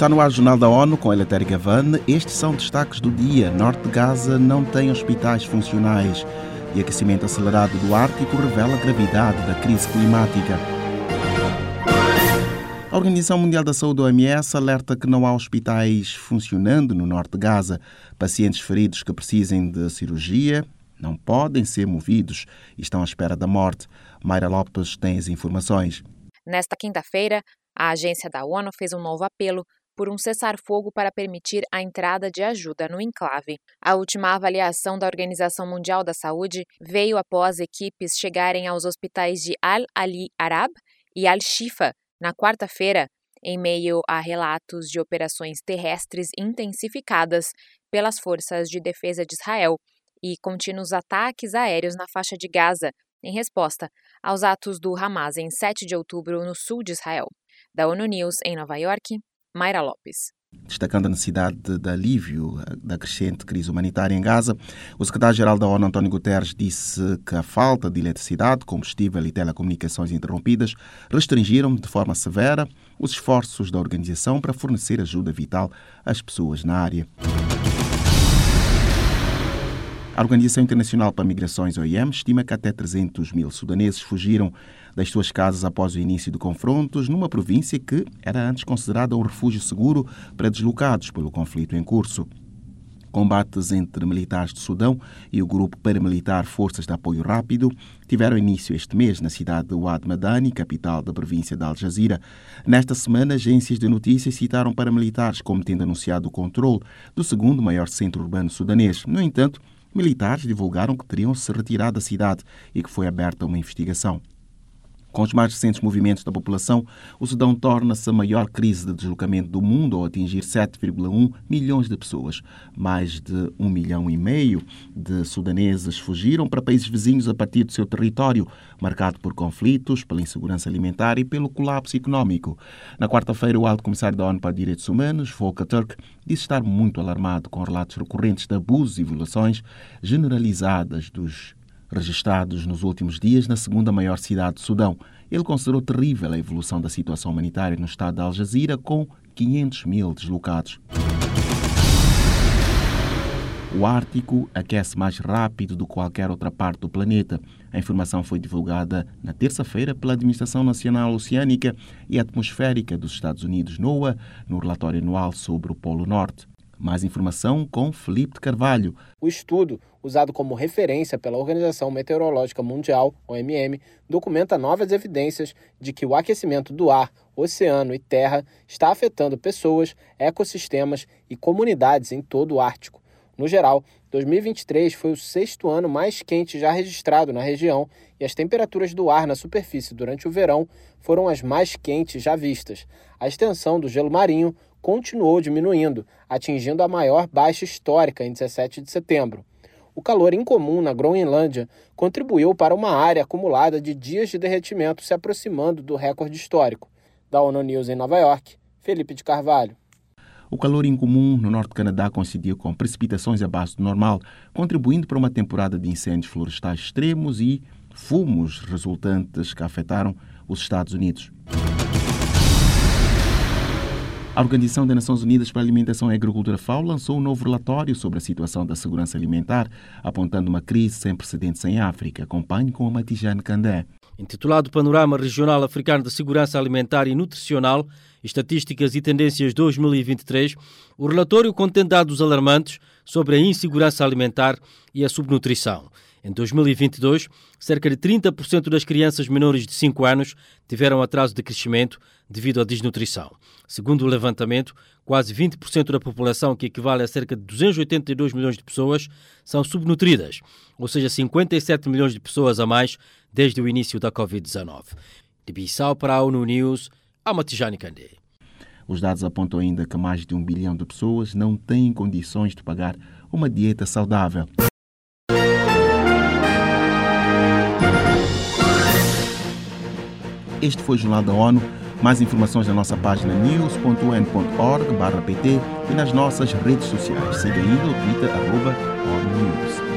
Está no ar Jornal da ONU com Eleutério Gavan. Estes são destaques do dia. Norte de Gaza não tem hospitais funcionais e aquecimento acelerado do Ártico revela a gravidade da crise climática. A Organização Mundial da Saúde, OMS, alerta que não há hospitais funcionando no norte de Gaza. Pacientes feridos que precisem de cirurgia não podem ser movidos e estão à espera da morte. Mayra Lopes tem as informações. Nesta quinta-feira, a agência da ONU fez um novo apelo por um cessar-fogo para permitir a entrada de ajuda no enclave. A última avaliação da Organização Mundial da Saúde veio após equipes chegarem aos hospitais de Al-Ali Arab e Al-Shifa na quarta-feira, em meio a relatos de operações terrestres intensificadas pelas forças de defesa de Israel e contínuos ataques aéreos na faixa de Gaza, em resposta aos atos do Hamas em 7 de outubro no sul de Israel. Da ONU News em Nova York, Mayra Lopes. Destacando a necessidade de alívio da crescente crise humanitária em Gaza, o secretário-geral da ONU, António Guterres, disse que a falta de eletricidade, combustível e telecomunicações interrompidas restringiram de forma severa os esforços da organização para fornecer ajuda vital às pessoas na área. A Organização Internacional para Migrações, OIM, estima que até 300 mil sudaneses fugiram das suas casas após o início de confrontos numa província que era antes considerada um refúgio seguro para deslocados pelo conflito em curso. Combates entre militares do Sudão e o grupo paramilitar Forças de Apoio Rápido tiveram início este mês na cidade de Wad Madani, capital da província de Al Jazeera. Nesta semana, agências de notícias citaram paramilitares como tendo anunciado o controle do segundo maior centro urbano sudanês. No entanto, militares divulgaram que teriam se retirado da cidade e que foi aberta uma investigação. Com os mais recentes movimentos da população, o Sudão torna-se a maior crise de deslocamento do mundo ao atingir 7,1 milhões de pessoas. Mais de um milhão e meio de sudaneses fugiram para países vizinhos a partir do seu território, marcado por conflitos, pela insegurança alimentar e pelo colapso económico. Na quarta-feira, o alto comissário da ONU para Direitos Humanos, Volker Turk, disse estar muito alarmado com relatos recorrentes de abusos e violações generalizadas dos registrados nos últimos dias na segunda maior cidade do Sudão. Ele considerou terrível a evolução da situação humanitária no estado de Al Jazeera, com 500 mil deslocados. O Ártico aquece mais rápido do que qualquer outra parte do planeta. A informação foi divulgada na terça-feira pela Administração Nacional Oceânica e Atmosférica dos Estados Unidos, NOAA, no relatório anual sobre o Polo Norte. Mais informação com Felipe Carvalho. O estudo, usado como referência pela Organização Meteorológica Mundial, OMM, documenta novas evidências de que o aquecimento do ar, oceano e terra está afetando pessoas, ecossistemas e comunidades em todo o Ártico. No geral, 2023 foi o sexto ano mais quente já registrado na região e as temperaturas do ar na superfície durante o verão foram as mais quentes já vistas. A extensão do gelo marinho continuou diminuindo, atingindo a maior baixa histórica em 17 de setembro. O calor incomum na Groenlândia contribuiu para uma área acumulada de dias de derretimento se aproximando do recorde histórico. Da ONU News em Nova York, Felipe de Carvalho. O calor incomum no norte do Canadá coincidiu com precipitações abaixo do normal, contribuindo para uma temporada de incêndios florestais extremos e fumos resultantes que afetaram os Estados Unidos. A Organização das Nações Unidas para a Alimentação e Agricultura FAO lançou um novo relatório sobre a situação da segurança alimentar, apontando uma crise sem precedentes em África. Acompanhe com a Matijane Candé. Intitulado Panorama Regional Africano de Segurança Alimentar e Nutricional, Estatísticas e Tendências 2023, o relatório contém dados alarmantes sobre a insegurança alimentar e a subnutrição. Em 2022, cerca de 30% das crianças menores de 5 anos tiveram atraso de crescimento devido à desnutrição. Segundo o levantamento, quase 20% da população, que equivale a cerca de 282 milhões de pessoas, são subnutridas, ou seja, 57 milhões de pessoas a mais desde o início da Covid-19. De Bissau para a ONU News, Amatijani Kandé. Os dados apontam ainda que mais de um bilhão de pessoas não têm condições de pagar uma dieta saudável. Este foi o Jornal da ONU. Mais informações na nossa página news.un.org/pt e nas nossas redes sociais. Siga ainda o Twitter, arroba ONU News.